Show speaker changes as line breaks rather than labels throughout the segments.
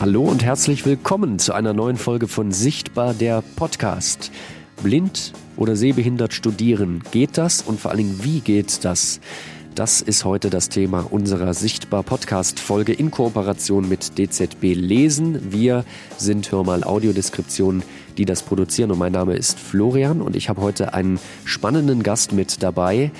Hallo und herzlich willkommen zu einer neuen Folge von Sichtbar der Podcast. Blind oder sehbehindert studieren, geht das und vor allen Dingen, wie geht das? Das ist heute das Thema unserer Sichtbar Podcast Folge in Kooperation mit DZB Lesen. Wir sind Hörmal Audiodeskription, die das produzieren und mein Name ist Florian und ich habe heute einen spannenden Gast mit dabei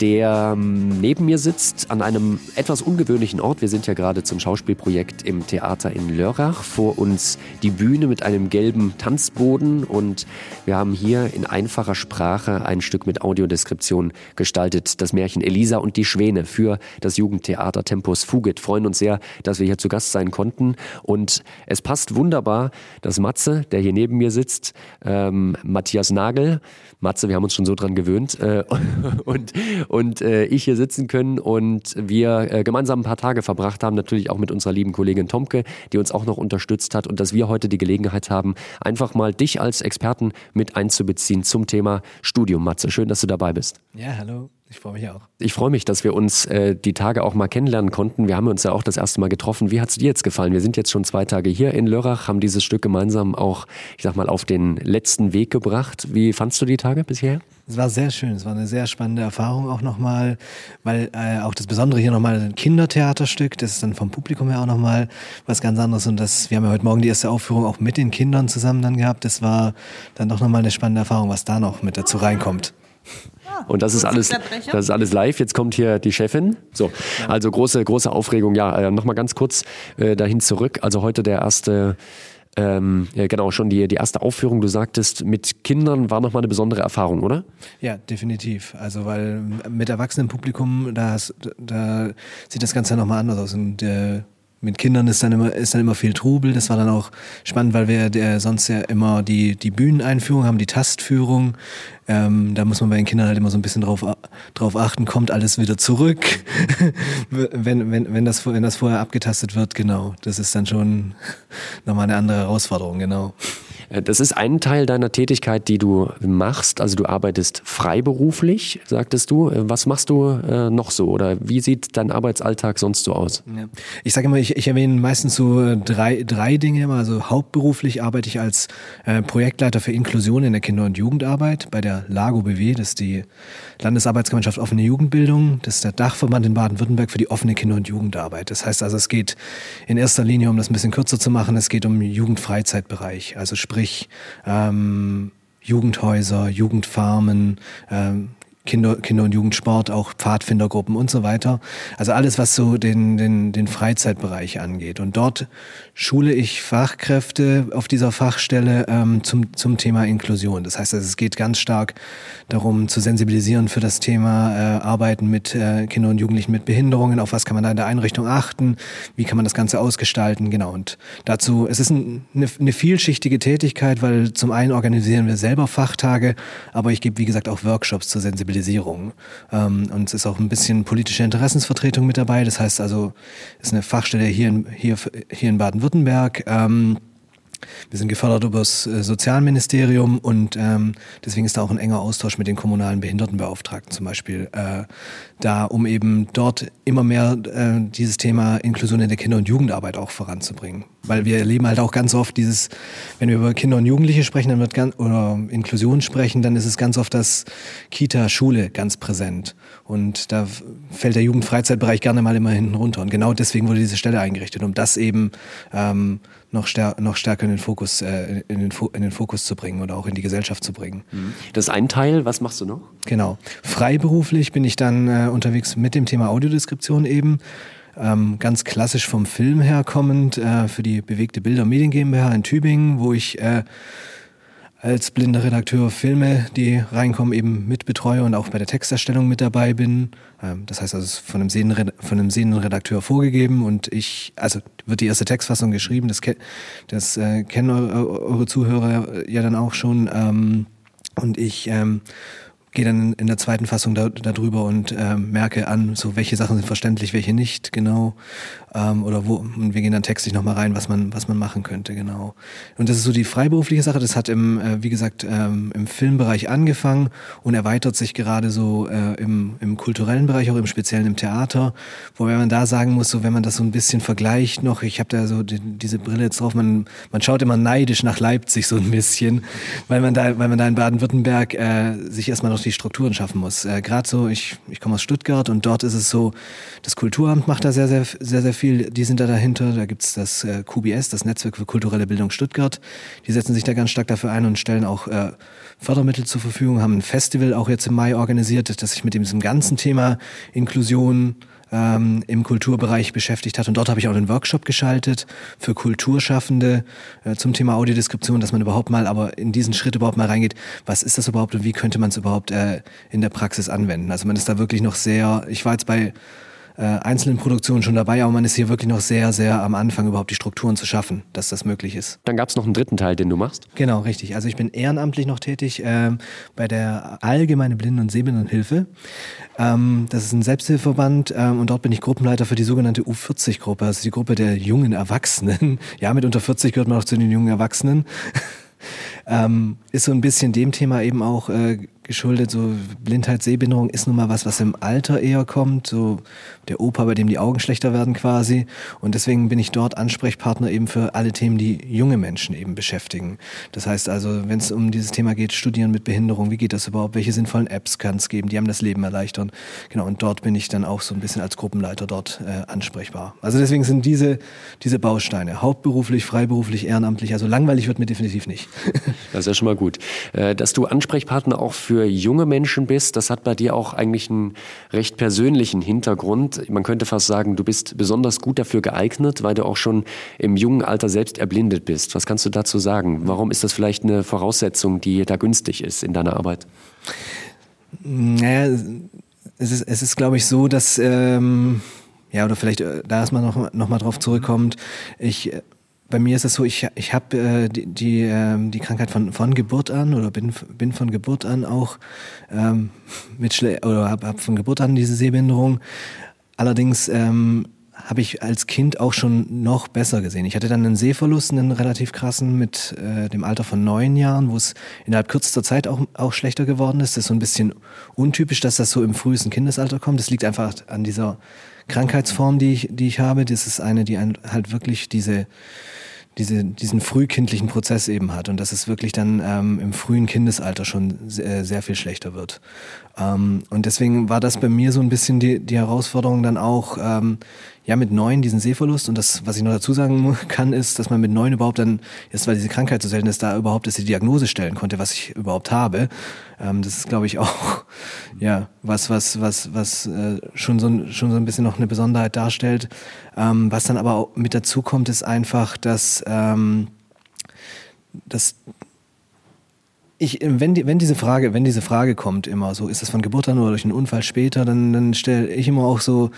der ähm, neben mir sitzt an einem etwas ungewöhnlichen Ort. Wir sind ja gerade zum Schauspielprojekt im Theater in Lörrach. Vor uns die Bühne mit einem gelben Tanzboden und wir haben hier in einfacher Sprache ein Stück mit Audiodeskription gestaltet. Das Märchen Elisa und die Schwäne für das Jugendtheater Tempus Fugit. Freuen uns sehr, dass wir hier zu Gast sein konnten und es passt wunderbar, dass Matze, der hier neben mir sitzt, ähm, Matthias Nagel, Matze, wir haben uns schon so dran gewöhnt äh, und, und äh, ich hier sitzen können und wir äh, gemeinsam ein paar Tage verbracht haben, natürlich auch mit unserer lieben Kollegin Tomke, die uns auch noch unterstützt hat und dass wir heute die Gelegenheit haben, einfach mal dich als Experten mit einzubeziehen zum Thema Studium. Matze, schön, dass du dabei bist.
Ja, hallo. Ich freue mich auch.
Ich freue mich, dass wir uns äh, die Tage auch mal kennenlernen konnten. Wir haben uns ja auch das erste Mal getroffen. Wie hat es dir jetzt gefallen? Wir sind jetzt schon zwei Tage hier in Lörrach, haben dieses Stück gemeinsam auch, ich sag mal, auf den letzten Weg gebracht. Wie fandst du die Tage bisher?
Es war sehr schön. Es war eine sehr spannende Erfahrung auch nochmal, weil äh, auch das Besondere hier nochmal ein Kindertheaterstück, das ist dann vom Publikum her auch nochmal was ganz anderes. Und das, wir haben ja heute Morgen die erste Aufführung auch mit den Kindern zusammen dann gehabt. Das war dann doch nochmal eine spannende Erfahrung, was da noch mit dazu reinkommt. Und das ist alles, das ist alles live. Jetzt kommt hier die Chefin. So, also große, große Aufregung. Ja, äh, nochmal ganz kurz äh, dahin zurück. Also heute der erste, ähm, ja, genau, schon die, die erste Aufführung. Du sagtest, mit Kindern war nochmal eine besondere Erfahrung, oder?
Ja, definitiv. Also, weil mit erwachsenem Publikum, da, da sieht das Ganze nochmal anders aus. Und äh, mit Kindern ist dann immer ist dann immer viel Trubel. Das war dann auch spannend, weil wir der sonst ja immer die die Bühneneinführung haben, die Tastführung. Ähm, da muss man bei den Kindern halt immer so ein bisschen drauf, drauf achten, kommt alles wieder zurück, wenn, wenn, wenn, das, wenn das vorher abgetastet wird, genau. Das ist dann schon nochmal eine andere Herausforderung, genau.
Äh, das ist ein Teil deiner Tätigkeit, die du machst. Also du arbeitest freiberuflich, sagtest du. Äh, was machst du äh, noch so oder wie sieht dein Arbeitsalltag sonst so aus?
Ja. Ich sage immer, ich, ich erwähne meistens so drei, drei Dinge. Also hauptberuflich arbeite ich als äh, Projektleiter für Inklusion in der Kinder- und Jugendarbeit bei der LAGO BW, das ist die Landesarbeitsgemeinschaft offene Jugendbildung. Das ist der Dachverband in Baden-Württemberg für die offene Kinder- und Jugendarbeit. Das heißt also, es geht in erster Linie, um das ein bisschen kürzer zu machen, es geht um Jugendfreizeitbereich. Also sprich ähm, Jugendhäuser, Jugendfarmen, ähm, Kinder, Kinder- und Jugendsport, auch Pfadfindergruppen und so weiter. Also alles, was so den, den, den Freizeitbereich angeht. Und dort schule ich Fachkräfte auf dieser Fachstelle ähm, zum, zum Thema Inklusion. Das heißt, es geht ganz stark darum zu sensibilisieren für das Thema äh, Arbeiten mit äh, Kindern und Jugendlichen mit Behinderungen. Auf was kann man da in der Einrichtung achten? Wie kann man das Ganze ausgestalten? Genau. Und dazu, es ist ein, eine, eine vielschichtige Tätigkeit, weil zum einen organisieren wir selber Fachtage, aber ich gebe, wie gesagt, auch Workshops zur Sensibilisierung Sensibilisierung. Ähm, und es ist auch ein bisschen politische Interessensvertretung mit dabei. Das heißt also, es ist eine Fachstelle hier in, hier, hier in Baden-Württemberg. Ähm, wir sind gefördert über das äh, Sozialministerium und ähm, deswegen ist da auch ein enger Austausch mit den kommunalen Behindertenbeauftragten zum Beispiel äh, da, um eben dort immer mehr äh, dieses Thema Inklusion in der Kinder- und Jugendarbeit auch voranzubringen. Weil wir erleben halt auch ganz oft dieses, wenn wir über Kinder und Jugendliche sprechen, dann wird ganz, oder Inklusion sprechen, dann ist es ganz oft das Kita, Schule ganz präsent. Und da fällt der Jugendfreizeitbereich gerne mal immer hinten runter. Und genau deswegen wurde diese Stelle eingerichtet, um das eben ähm, noch, stär noch stärker in den, Fokus, äh, in, den in den Fokus zu bringen oder auch in die Gesellschaft zu bringen.
Mhm. Das ist ein Teil, was machst du noch?
Genau. Freiberuflich bin ich dann äh, unterwegs mit dem Thema Audiodeskription eben. Ähm, ganz klassisch vom Film herkommend äh, für die Bewegte Bilder Medien GmbH in Tübingen, wo ich äh, als blinder Redakteur Filme, die reinkommen, eben mitbetreue und auch bei der Texterstellung mit dabei bin. Ähm, das heißt also, es ist von einem, sehenden, von einem sehenden Redakteur vorgegeben und ich, also wird die erste Textfassung geschrieben, das, das äh, kennen eure, eure, Zuhörer ja dann auch schon. Ähm, und ich ähm, gehe dann in der zweiten Fassung da, darüber und äh, merke an, so welche Sachen sind verständlich, welche nicht, genau. Ähm, oder wo, und wir gehen dann textlich nochmal rein, was man, was man machen könnte, genau. Und das ist so die freiberufliche Sache, das hat im, äh, wie gesagt, ähm, im Filmbereich angefangen und erweitert sich gerade so äh, im, im kulturellen Bereich, auch im Speziellen im Theater, wobei man da sagen muss, so wenn man das so ein bisschen vergleicht noch, ich habe da so die, diese Brille jetzt drauf, man, man schaut immer neidisch nach Leipzig so ein bisschen, weil man da, weil man da in Baden-Württemberg äh, sich erstmal noch die Strukturen schaffen muss. Äh, Gerade so, ich, ich komme aus Stuttgart und dort ist es so, das Kulturamt macht da sehr, sehr, sehr, sehr viel. Die sind da dahinter. Da gibt's das äh, QBS, das Netzwerk für kulturelle Bildung Stuttgart. Die setzen sich da ganz stark dafür ein und stellen auch äh, Fördermittel zur Verfügung, haben ein Festival auch jetzt im Mai organisiert, das sich mit diesem ganzen Thema Inklusion, ähm, im Kulturbereich beschäftigt hat. Und dort habe ich auch einen Workshop geschaltet für Kulturschaffende äh, zum Thema Audiodeskription, dass man überhaupt mal aber in diesen Schritt überhaupt mal reingeht, was ist das überhaupt und wie könnte man es überhaupt äh, in der Praxis anwenden. Also man ist da wirklich noch sehr, ich war jetzt bei äh, einzelnen Produktionen schon dabei, aber man ist hier wirklich noch sehr, sehr am Anfang überhaupt die Strukturen zu schaffen, dass das möglich ist.
Dann gab es noch einen dritten Teil, den du machst?
Genau, richtig. Also ich bin ehrenamtlich noch tätig ähm, bei der Allgemeine Blinden- und Sehbehindertenhilfe. Ähm, das ist ein Selbsthilfeverband ähm, und dort bin ich Gruppenleiter für die sogenannte U40-Gruppe, also die Gruppe der jungen Erwachsenen. Ja, mit unter 40 gehört man auch zu den jungen Erwachsenen. ähm, ist so ein bisschen dem Thema eben auch äh, geschuldet. So Blindheit, Sehbehinderung ist nun mal was, was im Alter eher kommt. So der Opa, bei dem die Augen schlechter werden quasi. Und deswegen bin ich dort Ansprechpartner eben für alle Themen, die junge Menschen eben beschäftigen. Das heißt also, wenn es um dieses Thema geht, Studieren mit Behinderung, wie geht das überhaupt? Welche sinnvollen Apps kann es geben, die haben das Leben erleichtern? Genau, und dort bin ich dann auch so ein bisschen als Gruppenleiter dort äh, ansprechbar. Also deswegen sind diese, diese Bausteine hauptberuflich, freiberuflich, ehrenamtlich, also langweilig wird mir definitiv nicht.
das ist ja schon mal gut. Äh, dass du Ansprechpartner auch für junge Menschen bist, das hat bei dir auch eigentlich einen recht persönlichen Hintergrund man könnte fast sagen, du bist besonders gut dafür geeignet, weil du auch schon im jungen Alter selbst erblindet bist. Was kannst du dazu sagen? Warum ist das vielleicht eine Voraussetzung, die da günstig ist in deiner Arbeit?
Naja, es ist, es ist glaube ich, so, dass, ähm, ja, oder vielleicht äh, da erstmal noch, noch drauf zurückkommt, ich äh, bei mir ist es so, ich, ich habe äh, die, die, äh, die Krankheit von, von Geburt an oder bin, bin von Geburt an auch ähm, mit Schle oder habe hab von Geburt an diese Sehbehinderung. Allerdings ähm, habe ich als Kind auch schon noch besser gesehen. Ich hatte dann einen Sehverlust, einen relativ krassen mit äh, dem Alter von neun Jahren, wo es innerhalb kürzester Zeit auch, auch schlechter geworden ist. Das ist so ein bisschen untypisch, dass das so im frühesten Kindesalter kommt. Das liegt einfach an dieser Krankheitsform, die ich, die ich habe. Das ist eine, die halt wirklich diese diese, diesen frühkindlichen Prozess eben hat und dass es wirklich dann ähm, im frühen Kindesalter schon sehr, sehr viel schlechter wird. Ähm, und deswegen war das bei mir so ein bisschen die, die Herausforderung dann auch, ähm, ja, mit neun diesen Sehverlust. Und das, was ich noch dazu sagen kann, ist, dass man mit neun überhaupt dann, jetzt weil diese Krankheit so selten ist, da überhaupt erst die Diagnose stellen konnte, was ich überhaupt habe. Ähm, das ist, glaube ich, auch, ja, was, was, was, was äh, schon, so, schon so ein bisschen noch eine Besonderheit darstellt. Ähm, was dann aber auch mit dazu kommt, ist einfach, dass, ähm, dass ich, wenn, die, wenn diese Frage, wenn diese Frage kommt immer, so ist das von Geburt an oder durch einen Unfall später, dann, dann stelle ich immer auch so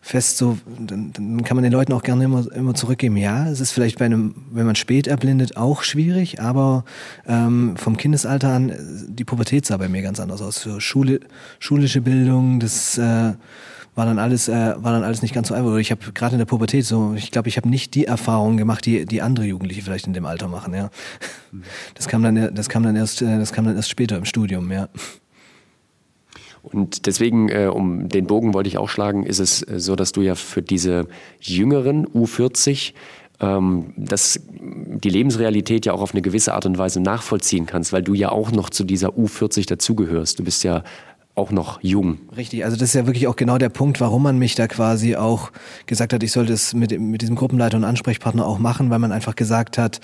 fest, so dann, dann kann man den Leuten auch gerne immer, immer zurückgeben. Ja, es ist vielleicht bei einem, wenn man spät erblindet, auch schwierig, aber ähm, vom Kindesalter an die Pubertät sah bei mir ganz anders aus. Für Schule, schulische Bildung, das äh, war dann alles, äh, war dann alles nicht ganz so einfach. Ich habe gerade in der Pubertät so, ich glaube, ich habe nicht die Erfahrungen gemacht, die, die andere Jugendliche vielleicht in dem Alter machen, ja. Das kam dann, das kam dann erst, äh, das kam dann erst später im Studium, ja.
Und deswegen, äh, um den Bogen wollte ich auch schlagen, ist es äh, so, dass du ja für diese jüngeren U40 ähm, dass die Lebensrealität ja auch auf eine gewisse Art und Weise nachvollziehen kannst, weil du ja auch noch zu dieser U40 dazugehörst. Du bist ja auch noch jung.
Richtig, also das ist ja wirklich auch genau der Punkt, warum man mich da quasi auch gesagt hat, ich sollte es mit, mit diesem Gruppenleiter und Ansprechpartner auch machen, weil man einfach gesagt hat,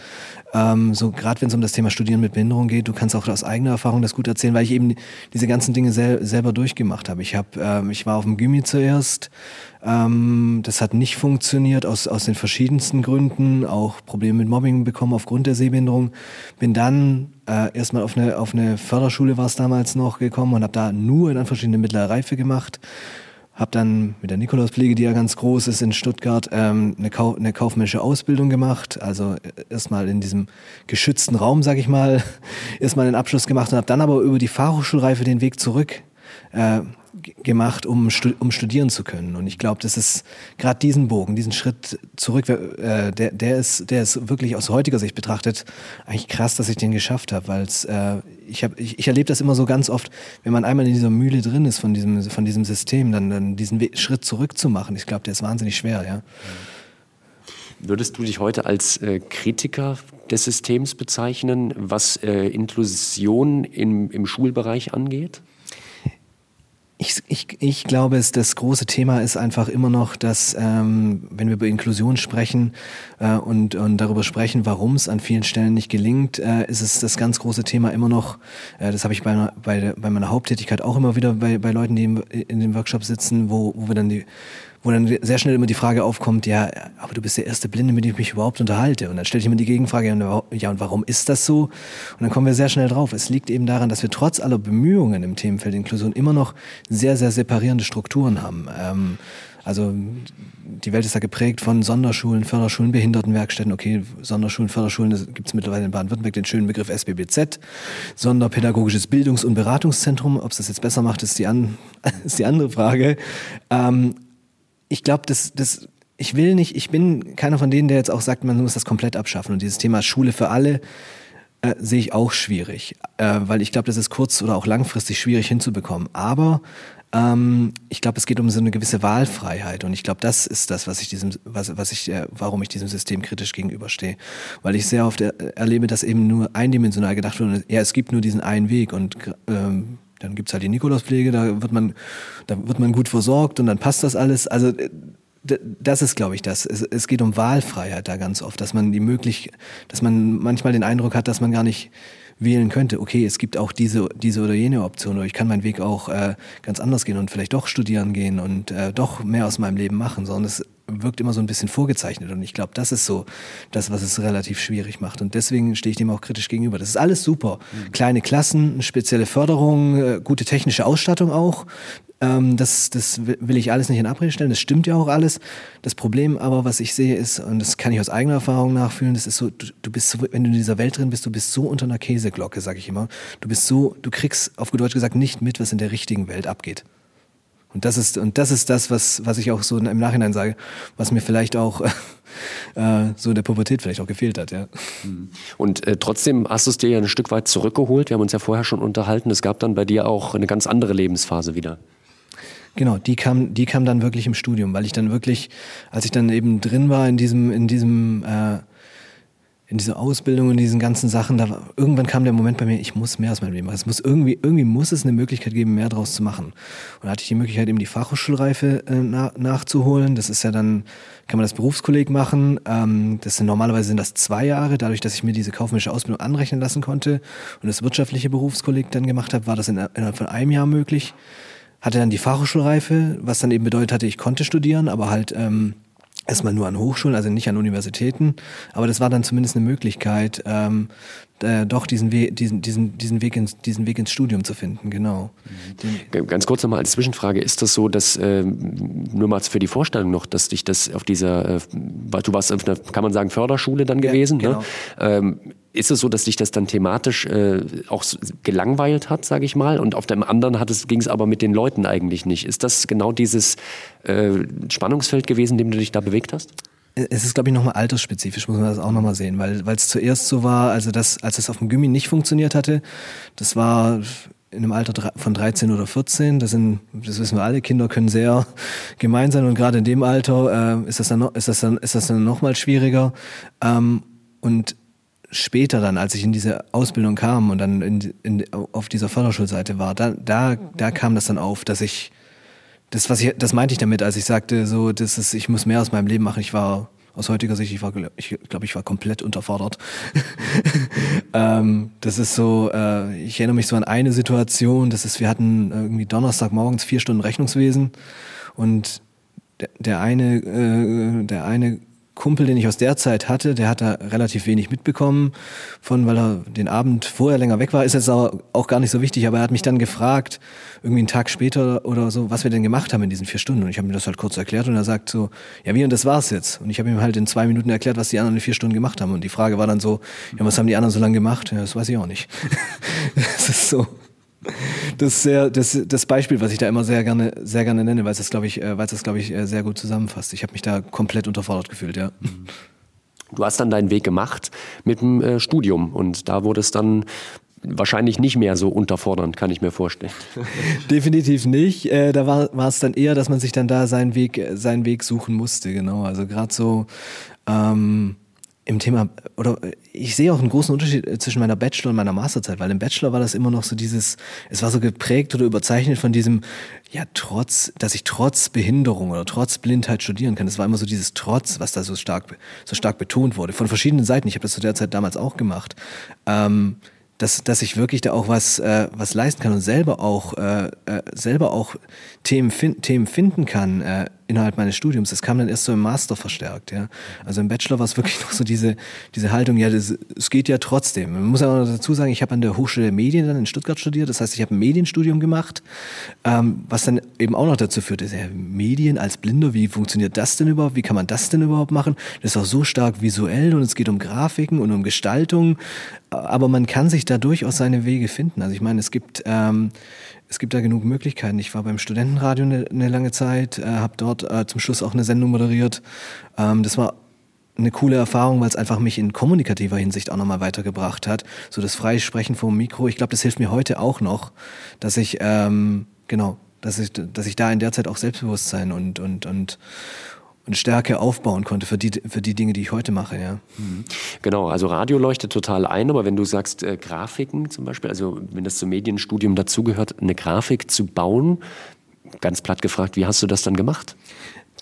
ähm, so gerade wenn es um das Thema Studieren mit Behinderung geht, du kannst auch aus eigener Erfahrung das gut erzählen, weil ich eben diese ganzen Dinge sel selber durchgemacht habe. Ich, hab, ähm, ich war auf dem Gymi zuerst, ähm, das hat nicht funktioniert aus, aus den verschiedensten Gründen, auch Probleme mit Mobbing bekommen aufgrund der Sehbehinderung. Bin dann äh, erstmal auf eine, auf eine Förderschule war es damals noch gekommen und habe da nur in Anführungsstrichen eine mittlere Reife gemacht habe dann mit der Nikolauspflege, die ja ganz groß ist in Stuttgart, ähm, eine, Kau eine kaufmännische Ausbildung gemacht. Also äh, erstmal in diesem geschützten Raum, sag ich mal, erstmal den Abschluss gemacht und habe dann aber über die Fachhochschulreife den Weg zurück äh, gemacht, um, um studieren zu können. Und ich glaube, das ist gerade diesen Bogen, diesen Schritt zurück, äh, der, der, ist, der ist wirklich aus heutiger Sicht betrachtet eigentlich krass, dass ich den geschafft habe, weil äh, ich, hab, ich, ich erlebe das immer so ganz oft, wenn man einmal in dieser Mühle drin ist von diesem, von diesem System, dann, dann diesen We Schritt zurück zu machen, ich glaube, der ist wahnsinnig schwer, ja.
Würdest du dich heute als äh, Kritiker des Systems bezeichnen, was äh, Inklusion im, im Schulbereich angeht?
Ich, ich, ich glaube, es, das große Thema ist einfach immer noch, dass ähm, wenn wir über Inklusion sprechen äh, und, und darüber sprechen, warum es an vielen Stellen nicht gelingt, äh, ist es das ganz große Thema immer noch, äh, das habe ich bei, bei, bei meiner Haupttätigkeit auch immer wieder bei, bei Leuten, die in, in den Workshops sitzen, wo, wo wir dann die wo dann sehr schnell immer die Frage aufkommt, ja, aber du bist der erste Blinde, mit dem ich mich überhaupt unterhalte. Und dann stelle ich immer die Gegenfrage, ja, und warum ist das so? Und dann kommen wir sehr schnell drauf. Es liegt eben daran, dass wir trotz aller Bemühungen im Themenfeld Inklusion immer noch sehr, sehr separierende Strukturen haben. Ähm, also die Welt ist ja geprägt von Sonderschulen, Förderschulen, Behindertenwerkstätten. Okay, Sonderschulen, Förderschulen, da gibt es mittlerweile in Baden-Württemberg den schönen Begriff SBBZ, Sonderpädagogisches Bildungs- und Beratungszentrum. Ob es das jetzt besser macht, ist die, an, ist die andere Frage. Ähm, ich glaube, das, das, ich will nicht, ich bin keiner von denen, der jetzt auch sagt, man muss das komplett abschaffen. Und dieses Thema Schule für alle äh, sehe ich auch schwierig, äh, weil ich glaube, das ist kurz- oder auch langfristig schwierig hinzubekommen. Aber ähm, ich glaube, es geht um so eine gewisse Wahlfreiheit und ich glaube, das ist das, was ich diesem, was, was ich, äh, warum ich diesem System kritisch gegenüberstehe, weil ich sehr oft er, erlebe, dass eben nur eindimensional gedacht wird. Ja, es gibt nur diesen einen Weg und ähm, dann gibt's halt die Nikolauspflege, da wird man, da wird man gut versorgt und dann passt das alles. Also äh, das ist, glaube ich, das. Es, es geht um Wahlfreiheit da ganz oft, dass man die möglich, dass man manchmal den Eindruck hat, dass man gar nicht wählen könnte. Okay, es gibt auch diese, diese oder jene Option oder ich kann meinen Weg auch äh, ganz anders gehen und vielleicht doch studieren gehen und äh, doch mehr aus meinem Leben machen, sondern es wirkt immer so ein bisschen vorgezeichnet. Und ich glaube, das ist so das, was es relativ schwierig macht. Und deswegen stehe ich dem auch kritisch gegenüber. Das ist alles super. Mhm. Kleine Klassen, spezielle Förderung, äh, gute technische Ausstattung auch. Ähm, das, das will ich alles nicht in Abrede stellen. Das stimmt ja auch alles. Das Problem aber, was ich sehe, ist, und das kann ich aus eigener Erfahrung nachfühlen, das ist so, du, du bist so, wenn du in dieser Welt drin bist, du bist so unter einer Käseglocke, sag ich immer. Du bist so, du kriegst auf gut Deutsch gesagt nicht mit, was in der richtigen Welt abgeht. Und das ist, und das ist das, was, was ich auch so im Nachhinein sage, was mir vielleicht auch äh, so in der Pubertät vielleicht auch gefehlt hat, ja.
Mhm. Und äh, trotzdem hast du es dir ja ein Stück weit zurückgeholt. Wir haben uns ja vorher schon unterhalten. Es gab dann bei dir auch eine ganz andere Lebensphase wieder.
Genau, die kam, die kam dann wirklich im Studium, weil ich dann wirklich, als ich dann eben drin war in diesem, in diesem äh, in dieser Ausbildung und diesen ganzen Sachen, da war, irgendwann kam der Moment bei mir, ich muss mehr aus meinem Leben machen. Es muss irgendwie, irgendwie muss es eine Möglichkeit geben, mehr draus zu machen. Und da hatte ich die Möglichkeit, eben die Fachhochschulreife äh, na, nachzuholen. Das ist ja dann, kann man das Berufskolleg machen. Ähm, das sind normalerweise sind das zwei Jahre. Dadurch, dass ich mir diese kaufmännische Ausbildung anrechnen lassen konnte und das wirtschaftliche Berufskolleg dann gemacht habe, war das in, innerhalb von einem Jahr möglich. Hatte dann die Fachhochschulreife, was dann eben bedeutet hatte, ich konnte studieren, aber halt ähm, erstmal nur an Hochschulen, also nicht an Universitäten. Aber das war dann zumindest eine Möglichkeit, ähm, äh, doch diesen, We diesen, diesen, diesen, Weg ins, diesen Weg ins Studium zu finden, genau.
Den Ganz kurz nochmal als Zwischenfrage, ist das so, dass, äh, nur mal für die Vorstellung noch, dass dich das auf dieser, äh, du warst auf einer, kann man sagen, Förderschule dann gewesen, ja, ne? genau. ne? Ähm, ist es so, dass dich das dann thematisch äh, auch gelangweilt hat, sage ich mal, und auf dem anderen ging es aber mit den Leuten eigentlich nicht. Ist das genau dieses äh, Spannungsfeld gewesen, in dem du dich da bewegt hast?
Es ist, glaube ich, nochmal altersspezifisch, muss man das auch nochmal sehen, weil es zuerst so war, also das, als es auf dem Gymmi nicht funktioniert hatte, das war in einem Alter von 13 oder 14, das sind, das wissen wir alle, Kinder können sehr gemein sein und gerade in dem Alter äh, ist das dann ist das dann, ist das dann noch mal schwieriger. Ähm, und später dann, als ich in diese Ausbildung kam und dann in, in, auf dieser Förderschulseite war, da, da, da kam das dann auf, dass ich, das, was ich, das meinte ich damit, als ich sagte, so, das ist, ich muss mehr aus meinem Leben machen. Ich war aus heutiger Sicht, ich war, ich glaube, ich war komplett unterfordert. ähm, das ist so, äh, ich erinnere mich so an eine Situation, das ist, wir hatten irgendwie Donnerstagmorgens vier Stunden Rechnungswesen und der, der eine, äh, der eine Kumpel, den ich aus der Zeit hatte, der hat da relativ wenig mitbekommen von, weil er den Abend vorher länger weg war. Ist jetzt auch gar nicht so wichtig, aber er hat mich dann gefragt, irgendwie einen Tag später oder so, was wir denn gemacht haben in diesen vier Stunden. Und ich habe mir das halt kurz erklärt und er sagt so, ja wie und das war's jetzt. Und ich habe ihm halt in zwei Minuten erklärt, was die anderen in vier Stunden gemacht haben. Und die Frage war dann so, ja was haben die anderen so lange gemacht? Ja, das weiß ich auch nicht. das ist so. Das ist sehr, das, das Beispiel, was ich da immer sehr gerne, sehr gerne nenne, weil es das, glaube ich, äh, weil es das, glaube ich, äh, sehr gut zusammenfasst. Ich habe mich da komplett unterfordert gefühlt, ja.
Du hast dann deinen Weg gemacht mit dem äh, Studium und da wurde es dann wahrscheinlich nicht mehr so unterfordernd, kann ich mir vorstellen.
Definitiv nicht. Äh, da war, war es dann eher, dass man sich dann da seinen Weg, seinen Weg suchen musste, genau. Also gerade so ähm, im Thema, oder ich sehe auch einen großen Unterschied äh, zwischen meiner Bachelor- und meiner Masterzeit, weil im Bachelor war das immer noch so dieses, es war so geprägt oder überzeichnet von diesem, ja, trotz, dass ich trotz Behinderung oder trotz Blindheit studieren kann. Es war immer so dieses Trotz, was da so stark, so stark betont wurde, von verschiedenen Seiten. Ich habe das zu der Zeit damals auch gemacht. Ähm, dass, dass ich wirklich da auch was, äh, was leisten kann und selber auch, äh, äh, selber auch Themen, fin Themen finden kann äh, innerhalb meines Studiums. Das kam dann erst so im Master verstärkt. Ja. Also im Bachelor war es wirklich noch so diese, diese Haltung, ja, es geht ja trotzdem. Man muss aber dazu sagen, ich habe an der Hochschule Medien dann in Stuttgart studiert. Das heißt, ich habe ein Medienstudium gemacht, ähm, was dann eben auch noch dazu führt, ist ja, Medien als Blinder, wie funktioniert das denn überhaupt? Wie kann man das denn überhaupt machen? Das ist auch so stark visuell und es geht um Grafiken und um Gestaltung. Aber man kann sich da durchaus seine Wege finden. Also ich meine, es gibt ähm, es gibt da genug Möglichkeiten. Ich war beim Studentenradio eine, eine lange Zeit, äh, habe dort äh, zum Schluss auch eine Sendung moderiert. Ähm, das war eine coole Erfahrung, weil es einfach mich in kommunikativer Hinsicht auch nochmal weitergebracht hat. So das freie Sprechen vor dem Mikro. Ich glaube, das hilft mir heute auch noch, dass ich, ähm, genau, dass ich, dass ich da in der Zeit auch Selbstbewusstsein und, und, und, und Stärke aufbauen konnte für die, für die Dinge, die ich heute mache, ja. Mhm.
Genau, also Radio leuchtet total ein, aber wenn du sagst äh, Grafiken zum Beispiel, also wenn das zum Medienstudium dazugehört, eine Grafik zu bauen, ganz platt gefragt, wie hast du das dann gemacht?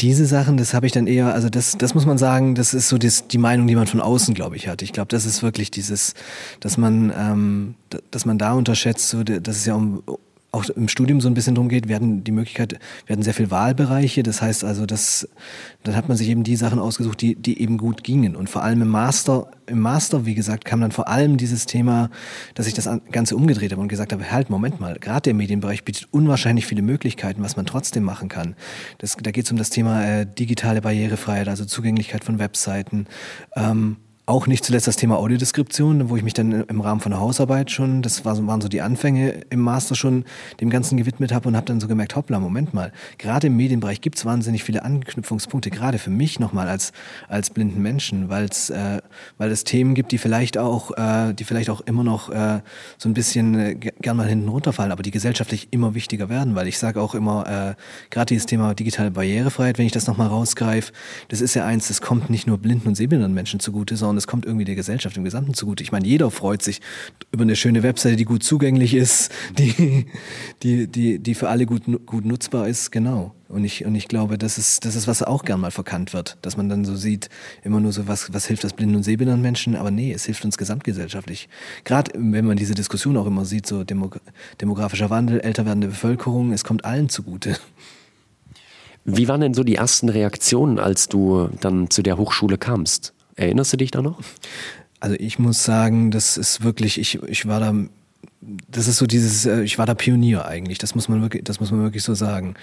Diese Sachen, das habe ich dann eher, also das, das muss man sagen, das ist so das, die Meinung, die man von außen, glaube ich, hat. Ich glaube, das ist wirklich dieses, dass man, ähm, dass man da unterschätzt, so, dass es ja um, auch im Studium so ein bisschen drum geht, werden die Möglichkeit, werden sehr viel Wahlbereiche. Das heißt also, dass dann hat man sich eben die Sachen ausgesucht, die, die eben gut gingen. Und vor allem im Master, im Master, wie gesagt, kam dann vor allem dieses Thema, dass ich das Ganze umgedreht habe und gesagt habe, halt, Moment mal, gerade der Medienbereich bietet unwahrscheinlich viele Möglichkeiten, was man trotzdem machen kann. Das, da geht es um das Thema äh, digitale Barrierefreiheit, also Zugänglichkeit von Webseiten. Ähm, auch nicht zuletzt das Thema Audiodeskription, wo ich mich dann im Rahmen von der Hausarbeit schon, das waren so die Anfänge im Master schon, dem Ganzen gewidmet habe und habe dann so gemerkt, hoppla, Moment mal, gerade im Medienbereich gibt es wahnsinnig viele Anknüpfungspunkte, gerade für mich nochmal als, als blinden Menschen, weil's, äh, weil es Themen gibt, die vielleicht auch, äh, die vielleicht auch immer noch äh, so ein bisschen äh, gern mal hinten runterfallen, aber die gesellschaftlich immer wichtiger werden, weil ich sage auch immer, äh, gerade dieses Thema digitale Barrierefreiheit, wenn ich das nochmal rausgreife, das ist ja eins, das kommt nicht nur blinden und sehbehinderten Menschen zugute, sondern es kommt irgendwie der Gesellschaft im Gesamten zugute. Ich meine, jeder freut sich über eine schöne Webseite, die gut zugänglich ist, die, die, die, die für alle gut, gut nutzbar ist, genau. Und ich, und ich glaube, das ist, das ist, was auch gern mal verkannt wird, dass man dann so sieht, immer nur so, was, was hilft das blinden und sehbehinderten Menschen, aber nee, es hilft uns gesamtgesellschaftlich. Gerade wenn man diese Diskussion auch immer sieht, so demografischer Wandel, älter werdende Bevölkerung, es kommt allen zugute.
Wie waren denn so die ersten Reaktionen, als du dann zu der Hochschule kamst? Erinnerst du dich da noch?
Also ich muss sagen, das ist wirklich, ich, ich war da, das ist so dieses, äh, ich war da Pionier eigentlich, das muss man wirklich, das muss man wirklich so sagen.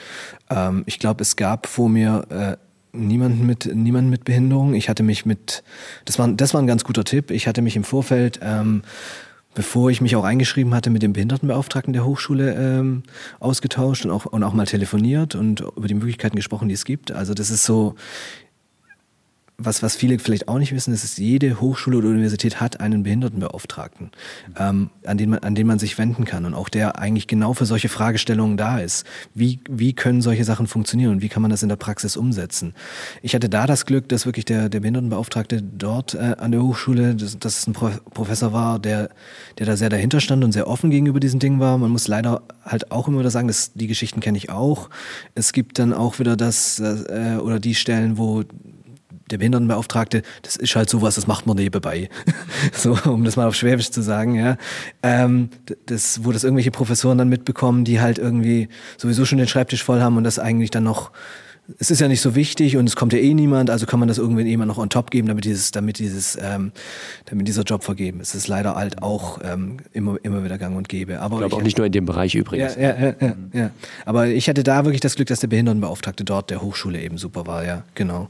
Ähm, ich glaube, es gab vor mir äh, niemanden mit, niemanden mit Behinderung. Ich hatte mich mit, das war, das war ein ganz guter Tipp, ich hatte mich im Vorfeld, ähm, bevor ich mich auch eingeschrieben hatte, mit dem Behindertenbeauftragten der Hochschule ähm, ausgetauscht und auch, und auch mal telefoniert und über die Möglichkeiten gesprochen, die es gibt. Also das ist so, was, was viele vielleicht auch nicht wissen, ist, dass jede Hochschule oder Universität hat einen Behindertenbeauftragten, ähm, an, den man, an den man sich wenden kann und auch der eigentlich genau für solche Fragestellungen da ist. Wie, wie können solche Sachen funktionieren und wie kann man das in der Praxis umsetzen? Ich hatte da das Glück, dass wirklich der, der Behindertenbeauftragte dort äh, an der Hochschule, dass, dass es ein Pro Professor war, der, der da sehr dahinter stand und sehr offen gegenüber diesen Dingen war. Man muss leider halt auch immer wieder sagen, dass die Geschichten kenne ich auch. Es gibt dann auch wieder das äh, oder die Stellen, wo der Behindertenbeauftragte, das ist halt sowas, das macht man nebenbei. so, um das mal auf Schwäbisch zu sagen, ja. Ähm, das, wo das irgendwelche Professoren dann mitbekommen, die halt irgendwie sowieso schon den Schreibtisch voll haben und das eigentlich dann noch es ist ja nicht so wichtig und es kommt ja eh niemand, also kann man das irgendwann jemand noch on top geben, damit dieses, damit dieses, ähm, damit dieser Job vergeben ist. Es ist leider halt auch ähm, immer, immer wieder gang und gäbe.
Aber ich glaube auch nicht nur in dem Bereich übrigens.
Ja, ja, ja, ja, ja. Aber ich hatte da wirklich das Glück, dass der Behindertenbeauftragte dort der Hochschule eben super war, ja, genau.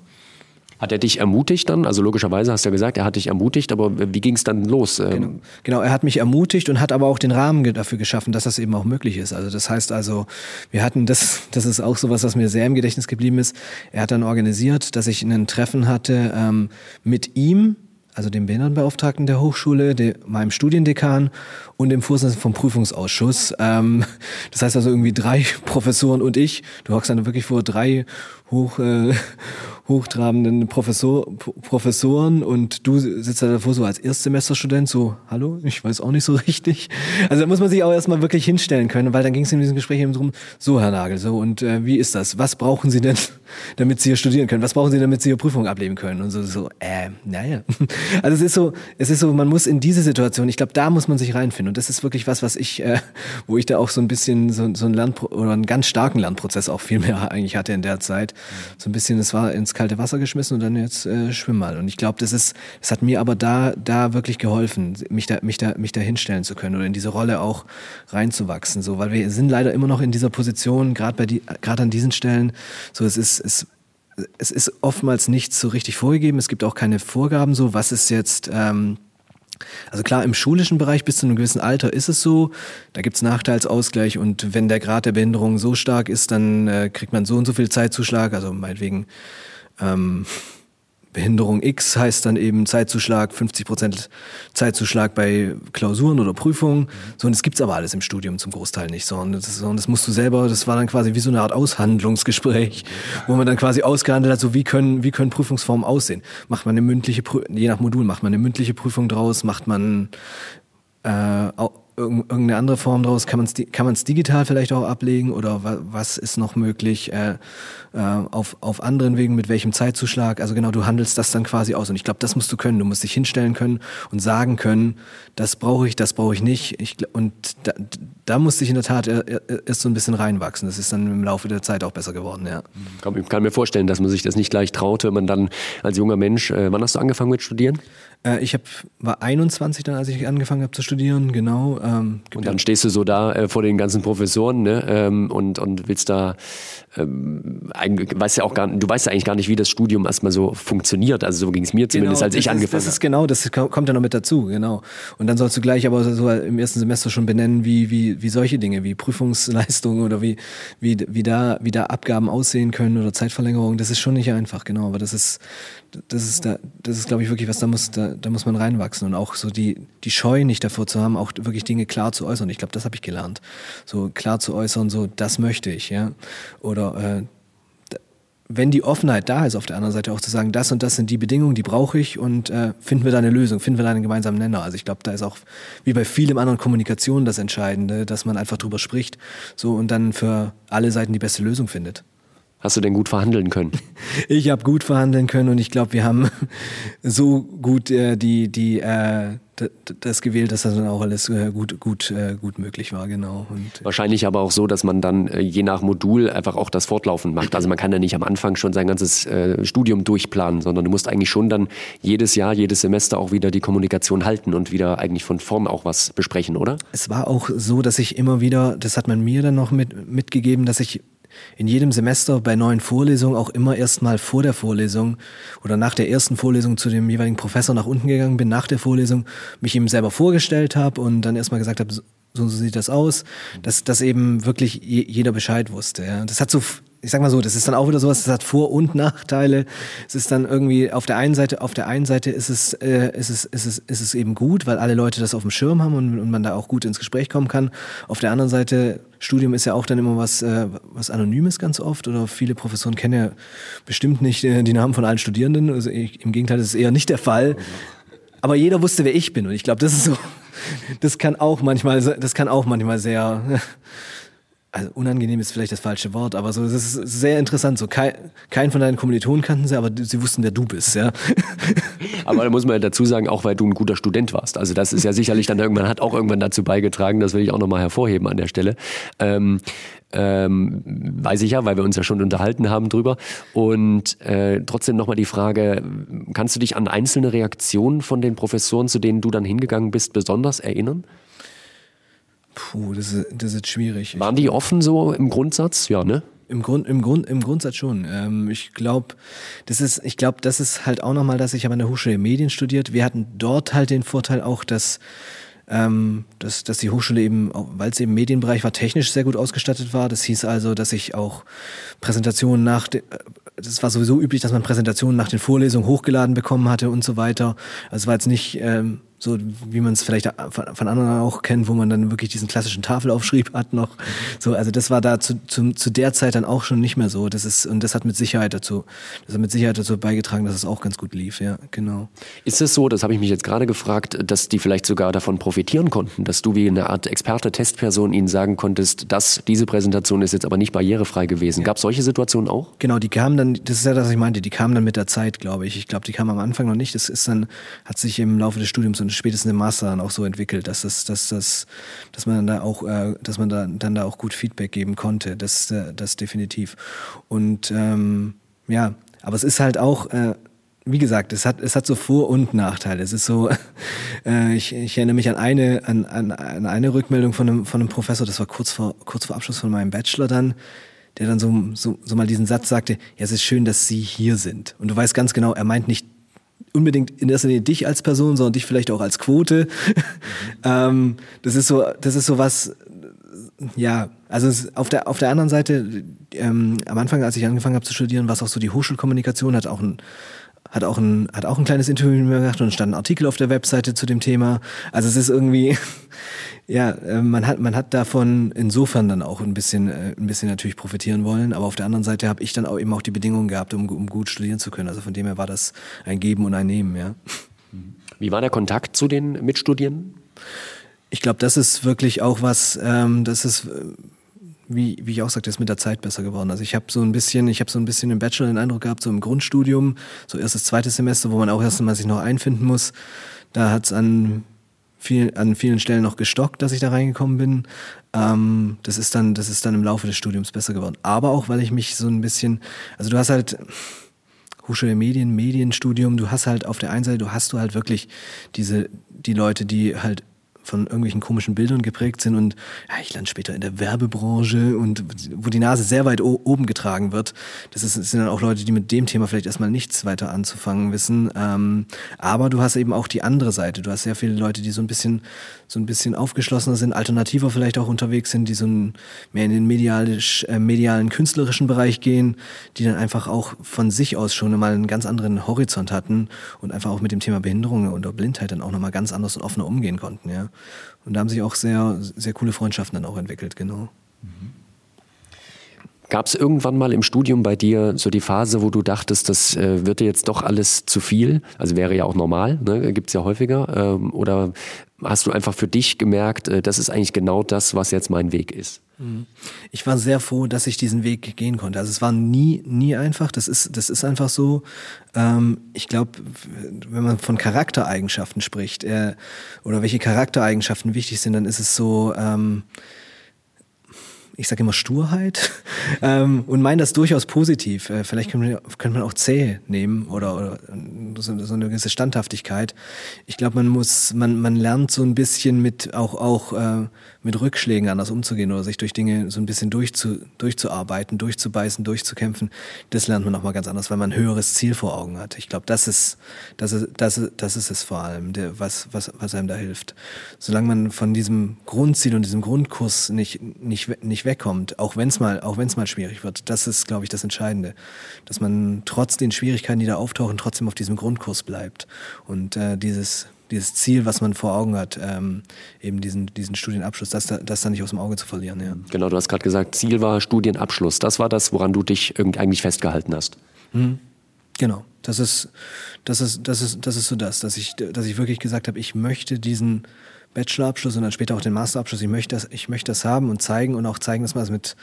Hat er dich ermutigt dann? Also logischerweise hast du ja gesagt, er hat dich ermutigt, aber wie ging es dann los?
Ähm, genau. genau, er hat mich ermutigt und hat aber auch den Rahmen dafür geschaffen, dass das eben auch möglich ist. Also das heißt also, wir hatten das, das ist auch so was, was mir sehr im Gedächtnis geblieben ist. Er hat dann organisiert, dass ich ein Treffen hatte ähm, mit ihm, also dem Behindertenbeauftragten der Hochschule, dem, meinem Studiendekan und dem Vorsitzenden vom Prüfungsausschuss. Ähm, das heißt also irgendwie drei Professoren und ich. Du hockst dann wirklich vor drei hoch, äh, hochtrabenden Professor, Professoren und du sitzt da davor so als Erstsemesterstudent, so, hallo, ich weiß auch nicht so richtig. Also da muss man sich auch erstmal wirklich hinstellen können, weil dann ging es in diesem Gespräch eben drum, so Herr Nagel, so und äh, wie ist das? Was brauchen Sie denn, damit Sie hier studieren können? Was brauchen Sie, damit Sie hier Prüfung ablegen können? Und so, so äh, naja. Also es ist so, es ist so, man muss in diese Situation, ich glaube, da muss man sich reinfinden und das ist wirklich was, was ich, äh, wo ich da auch so ein bisschen so, so ein Land oder einen ganz starken Lernprozess auch viel mehr eigentlich hatte in der Zeit. So ein bisschen, es war ins kalte Wasser geschmissen und dann jetzt äh, schwimm mal. Und ich glaube, das ist, das hat mir aber da, da wirklich geholfen, mich da, mich da, mich da hinstellen zu können oder in diese Rolle auch reinzuwachsen. So, weil wir sind leider immer noch in dieser Position, gerade bei die, gerade an diesen Stellen. So, es ist, es, es ist oftmals nicht so richtig vorgegeben. Es gibt auch keine Vorgaben so, was ist jetzt, ähm, also klar, im schulischen Bereich bis zu einem gewissen Alter ist es so, da gibt's Nachteilsausgleich und wenn der Grad der Behinderung so stark ist, dann äh, kriegt man so und so viel Zeitzuschlag, also meinetwegen ähm, Behinderung X heißt dann eben Zeitzuschlag, 50 Prozent Zeitzuschlag bei Klausuren oder Prüfungen. So, und das gibt's aber alles im Studium zum Großteil nicht. So, und das, und das musst du selber, das war dann quasi wie so eine Art Aushandlungsgespräch, wo man dann quasi ausgehandelt hat, so wie können, wie können Prüfungsformen aussehen. Macht man eine mündliche, je nach Modul macht man eine mündliche Prüfung draus, macht man äh, irgendeine andere Form daraus? Kann man es digital vielleicht auch ablegen oder was ist noch möglich äh, äh, auf, auf anderen Wegen, mit welchem Zeitzuschlag? Also genau, du handelst das dann quasi aus und ich glaube, das musst du können. Du musst dich hinstellen können und sagen können, das brauche ich, das brauche ich nicht. Ich, und da, da musste ich in der Tat erst so ein bisschen reinwachsen. Das ist dann im Laufe der Zeit auch besser geworden, ja.
Ich kann mir vorstellen, dass man sich das nicht gleich traut, wenn man dann als junger Mensch, äh, wann hast du angefangen mit Studieren?
Äh, ich hab, war 21 dann, als ich angefangen habe zu studieren, genau.
Ähm, und dann stehst du so da äh, vor den ganzen Professoren ne, ähm, und, und willst da, ähm, weißt ja auch gar, du weißt ja eigentlich gar nicht, wie das Studium erstmal so funktioniert. Also so ging es mir zumindest, genau, als ich angefangen habe.
Das ist genau, das kommt ja noch mit dazu, genau. Und dann sollst du gleich aber so im ersten Semester schon benennen, wie, wie, wie solche Dinge, wie Prüfungsleistungen oder wie, wie, wie, da, wie da Abgaben aussehen können oder Zeitverlängerung. Das ist schon nicht einfach, genau. Aber das ist, das ist da, das ist, glaube ich, wirklich was, da muss, da, da muss man reinwachsen und auch so die, die Scheu nicht davor zu haben, auch wirklich Dinge klar zu äußern. Ich glaube, das habe ich gelernt. So klar zu äußern, so das möchte ich, ja. Oder äh, wenn die Offenheit da ist, auf der anderen Seite auch zu sagen, das und das sind die Bedingungen, die brauche ich und äh, finden wir da eine Lösung, finden wir da einen gemeinsamen Nenner. Also ich glaube, da ist auch wie bei vielem anderen Kommunikation das Entscheidende, dass man einfach drüber spricht, so und dann für alle Seiten die beste Lösung findet.
Hast du denn gut verhandeln können?
Ich habe gut verhandeln können und ich glaube, wir haben so gut äh, die, die, äh, das gewählt, dass das dann auch alles äh, gut, gut, äh, gut möglich war, genau.
Und Wahrscheinlich aber auch so, dass man dann äh, je nach Modul einfach auch das fortlaufend macht. Also man kann ja nicht am Anfang schon sein ganzes Studium durchplanen, sondern du musst eigentlich schon dann jedes Jahr, jedes Semester auch wieder die Kommunikation halten und wieder eigentlich von vorn auch was besprechen, oder?
Es war auch so, dass ich immer wieder, das hat man mir dann noch mit, mitgegeben, dass ich in jedem Semester bei neuen Vorlesungen auch immer erstmal vor der Vorlesung oder nach der ersten Vorlesung zu dem jeweiligen Professor nach unten gegangen bin, nach der Vorlesung mich ihm selber vorgestellt habe und dann erstmal gesagt habe, so, so sieht das aus, dass, dass eben wirklich jeder Bescheid wusste. Ja. Das hat so ich sag mal so, das ist dann auch wieder sowas, das hat Vor- und Nachteile. Es ist dann irgendwie auf der einen Seite, auf der einen Seite ist es, äh, ist es, ist es, ist es eben gut, weil alle Leute das auf dem Schirm haben und, und man da auch gut ins Gespräch kommen kann. Auf der anderen Seite, Studium ist ja auch dann immer was, äh, was Anonymes ganz oft oder viele Professoren kennen ja bestimmt nicht äh, die Namen von allen Studierenden. Also ich, im Gegenteil, das ist eher nicht der Fall. Aber jeder wusste, wer ich bin und ich glaube, das ist so, das kann auch manchmal, das kann auch manchmal sehr also unangenehm ist vielleicht das falsche Wort, aber so, es ist sehr interessant. So, kein, kein von deinen Kommilitonen kannten sie, aber sie wussten, wer du bist, ja.
Aber da muss man ja dazu sagen, auch weil du ein guter Student warst. Also das ist ja sicherlich dann irgendwann, hat auch irgendwann dazu beigetragen, das will ich auch nochmal hervorheben an der Stelle. Ähm, ähm, weiß ich ja, weil wir uns ja schon unterhalten haben drüber. Und äh, trotzdem nochmal die Frage, kannst du dich an einzelne Reaktionen von den Professoren, zu denen du dann hingegangen bist, besonders erinnern?
Puh, das ist, das ist schwierig.
Waren die offen so im Grundsatz? Ja, ne?
Im Grund, im Grund, im Grundsatz schon. Ähm, ich glaube, das ist, ich glaube, das ist halt auch nochmal, dass ich habe an der Hochschule Medien studiert. Wir hatten dort halt den Vorteil auch, dass ähm, dass, dass die Hochschule eben, weil es eben im Medienbereich war, technisch sehr gut ausgestattet war. Das hieß also, dass ich auch Präsentationen nach, das war sowieso üblich, dass man Präsentationen nach den Vorlesungen hochgeladen bekommen hatte und so weiter. Also es war jetzt nicht ähm, so wie man es vielleicht von anderen auch kennt, wo man dann wirklich diesen klassischen Tafelaufschrieb hat noch. So, also das war da zu, zu, zu der Zeit dann auch schon nicht mehr so. Das ist und das hat mit Sicherheit dazu, das hat mit Sicherheit dazu beigetragen, dass es auch ganz gut lief. Ja, genau.
Ist es so? Das habe ich mich jetzt gerade gefragt, dass die vielleicht sogar davon profitieren konnten, dass du wie eine Art Experte, Testperson ihnen sagen konntest, dass diese Präsentation ist jetzt aber nicht barrierefrei gewesen. Ja. Gab es solche Situationen auch?
Genau, die kamen dann. Das ist ja das, was ich meinte. Die kamen dann mit der Zeit, glaube ich. Ich glaube, die kamen am Anfang noch nicht. Das ist dann hat sich im Laufe des Studiums und spätestens im Master dann auch so entwickelt, dass das, dass das, dass man da auch, äh, dass man da dann da auch gut Feedback geben konnte. Das, äh, das definitiv. Und ähm, ja, aber es ist halt auch, äh, wie gesagt, es hat, es hat so Vor- und Nachteile. Es ist so, äh, ich, ich erinnere mich an eine, an, an, an eine Rückmeldung von einem, von einem Professor, das war kurz vor, kurz vor Abschluss von meinem Bachelor dann, der dann so, so, so mal diesen Satz sagte, ja, es ist schön, dass Sie hier sind. Und du weißt ganz genau, er meint nicht unbedingt in erster Linie dich als Person, sondern dich vielleicht auch als Quote. ähm, das ist so, das ist so was, ja, also auf der auf der anderen Seite, ähm, am Anfang, als ich angefangen habe zu studieren, war es auch so, die Hochschulkommunikation hat auch ein hat auch ein, hat auch ein kleines Interview mit mir gemacht und stand ein Artikel auf der Webseite zu dem Thema. Also es ist irgendwie, ja, äh, man hat, man hat davon insofern dann auch ein bisschen, äh, ein bisschen natürlich profitieren wollen. Aber auf der anderen Seite habe ich dann auch eben auch die Bedingungen gehabt, um, um gut studieren zu können. Also von dem her war das ein Geben und ein Nehmen, ja.
Wie war der Kontakt zu den Mitstudierenden?
Ich glaube, das ist wirklich auch was, ähm, das ist wie, wie ich auch sagte, ist mit der Zeit besser geworden. Also ich habe so ein bisschen, ich habe so ein bisschen im Bachelor den Eindruck gehabt, so im Grundstudium, so erstes, zweites Semester, wo man auch erst mal sich noch einfinden muss, da hat es an, viel, an vielen Stellen noch gestockt, dass ich da reingekommen bin. Ähm, das ist dann, das ist dann im Laufe des Studiums besser geworden. Aber auch, weil ich mich so ein bisschen, also du hast halt, Hochschule Medien, Medienstudium, du hast halt auf der einen Seite, du hast du halt wirklich diese, die Leute, die halt von irgendwelchen komischen Bildern geprägt sind und ja, ich lande später in der Werbebranche und wo die Nase sehr weit oben getragen wird. Das, ist, sind dann auch Leute, die mit dem Thema vielleicht erstmal nichts weiter anzufangen wissen. Ähm, aber du hast eben auch die andere Seite. Du hast sehr viele Leute, die so ein bisschen so ein bisschen aufgeschlossener sind, alternativer vielleicht auch unterwegs sind, die so ein, mehr in den medialisch, äh, medialen, künstlerischen Bereich gehen, die dann einfach auch von sich aus schon mal einen ganz anderen Horizont hatten und einfach auch mit dem Thema Behinderung oder Blindheit dann auch nochmal ganz anders und offener umgehen konnten, ja. Und da haben sich auch sehr, sehr coole Freundschaften dann auch entwickelt, genau. Mhm.
Gab es irgendwann mal im Studium bei dir so die Phase, wo du dachtest, das äh, wird dir jetzt doch alles zu viel? Also wäre ja auch normal, ne? gibt es ja häufiger. Ähm, oder hast du einfach für dich gemerkt, äh, das ist eigentlich genau das, was jetzt mein Weg ist? Mhm.
Ich war sehr froh, dass ich diesen Weg gehen konnte. Also es war nie, nie einfach. Das ist, das ist einfach so. Ähm, ich glaube, wenn man von Charaktereigenschaften spricht äh, oder welche Charaktereigenschaften wichtig sind, dann ist es so. Ähm, ich sage immer Sturheit ähm, und meine das durchaus positiv. Äh, vielleicht könnte man, man auch zäh nehmen oder, oder so, so, eine gewisse Standhaftigkeit. Ich glaube, man muss, man, man lernt so ein bisschen mit auch auch äh, mit Rückschlägen anders umzugehen oder sich durch Dinge so ein bisschen durchzu, durchzuarbeiten, durchzubeißen, durchzukämpfen. Das lernt man auch mal ganz anders, weil man ein höheres Ziel vor Augen hat. Ich glaube, das ist, das ist, das ist, das ist es vor allem, der, was, was, was einem da hilft. Solange man von diesem Grundziel und diesem Grundkurs nicht, nicht, nicht wegkommt, auch wenn es mal, auch wenn es mal schwierig wird. Das ist, glaube ich, das Entscheidende, dass man trotz den Schwierigkeiten, die da auftauchen, trotzdem auf diesem Grundkurs bleibt und äh, dieses dieses Ziel, was man vor Augen hat, ähm, eben diesen, diesen Studienabschluss, das, das dann nicht aus dem Auge zu verlieren. Ja.
Genau, du hast gerade gesagt, Ziel war Studienabschluss. Das war das, woran du dich eigentlich festgehalten hast.
Mhm. Genau, das ist, das ist, das ist, das ist so das, dass ich, dass ich wirklich gesagt habe, ich möchte diesen Bachelorabschluss und dann später auch den Masterabschluss. Ich möchte das, ich möchte das haben und zeigen und auch zeigen, dass man es mit,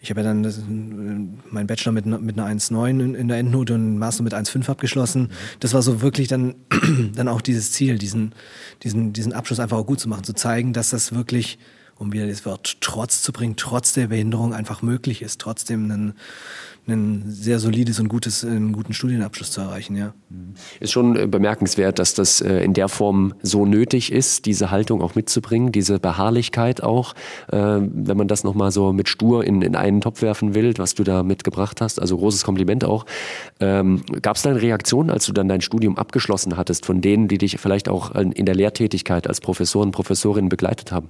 ich habe ja dann mein Bachelor mit, mit einer 1,9 in, der Endnote und Master mit 1,5 abgeschlossen. Das war so wirklich dann, dann auch dieses Ziel, diesen, diesen, diesen Abschluss einfach auch gut zu machen, zu zeigen, dass das wirklich um wieder das Wort Trotz zu bringen, trotz der Behinderung einfach möglich ist, trotzdem einen, ein sehr solides und gutes, einen guten Studienabschluss zu erreichen, ja.
Ist schon äh, bemerkenswert, dass das äh, in der Form so nötig ist, diese Haltung auch mitzubringen, diese Beharrlichkeit auch, äh, wenn man das nochmal so mit stur in, in einen Topf werfen will, was du da mitgebracht hast. Also großes Kompliment auch. Ähm, Gab es da eine Reaktion, als du dann dein Studium abgeschlossen hattest, von denen, die dich vielleicht auch in der Lehrtätigkeit als Professoren, Professorinnen begleitet haben?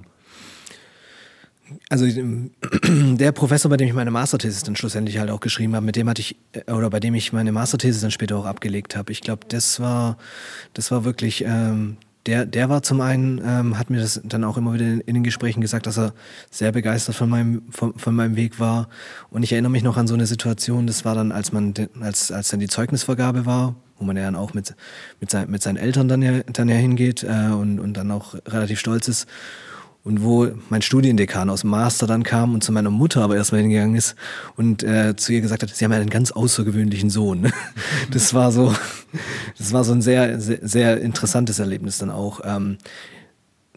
Also der Professor, bei dem ich meine Masterthesis dann schlussendlich halt auch geschrieben habe, mit dem hatte ich äh, oder bei dem ich meine Masterthesis dann später auch abgelegt habe. Ich glaube, das war das war wirklich ähm, der der war zum einen ähm, hat mir das dann auch immer wieder in, in, den Gesprächen gesagt, dass er sehr begeistert von meinem von, von meinem Weg war. Und ich erinnere mich noch an so eine Situation. Das war dann, als man als als dann die Zeugnisvergabe war wo man ja dann auch mit, mit, sein, mit seinen Eltern dann ja, dann ja hingeht äh, und, und dann auch relativ stolz ist und wo mein Studiendekan aus dem Master dann kam und zu meiner Mutter aber erstmal hingegangen ist und äh, zu ihr gesagt hat, sie haben ja einen ganz außergewöhnlichen Sohn. Das war so, das war so ein sehr, sehr, sehr interessantes Erlebnis dann auch. Ähm,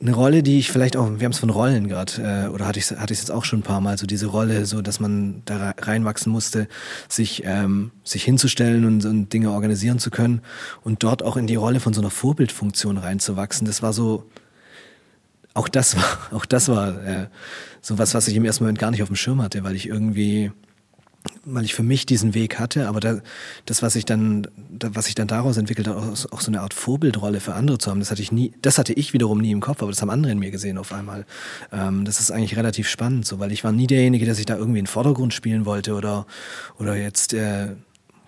eine Rolle, die ich vielleicht auch, wir haben es von Rollen gerade, äh, oder hatte ich es hatte jetzt auch schon ein paar Mal, so diese Rolle, so dass man da reinwachsen musste, sich, ähm, sich hinzustellen und, und Dinge organisieren zu können und dort auch in die Rolle von so einer Vorbildfunktion reinzuwachsen. Das war so, auch das war, auch das war äh, so was, was ich im ersten Moment gar nicht auf dem Schirm hatte, weil ich irgendwie, weil ich für mich diesen Weg hatte, aber da, das, was ich dann, da, was ich dann daraus entwickelt habe, auch, auch, so eine Art Vorbildrolle für andere zu haben, das hatte ich nie, das hatte ich wiederum nie im Kopf, aber das haben andere in mir gesehen auf einmal. Ähm, das ist eigentlich relativ spannend, so, weil ich war nie derjenige, der sich da irgendwie in den Vordergrund spielen wollte oder, oder jetzt, äh,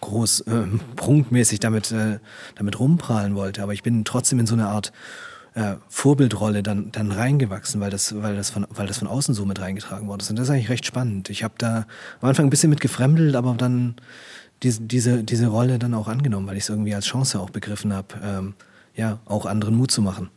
groß äh, prunkmäßig damit, äh, damit rumprahlen wollte. Aber ich bin trotzdem in so eine Art äh, Vorbildrolle dann, dann reingewachsen, weil das, weil, das von, weil das von außen so mit reingetragen worden ist. Und das ist eigentlich recht spannend. Ich habe da am Anfang ein bisschen mit gefremdelt, aber dann diese, diese, diese Rolle dann auch angenommen, weil ich es irgendwie als Chance auch begriffen habe, ähm, ja, auch anderen Mut zu machen.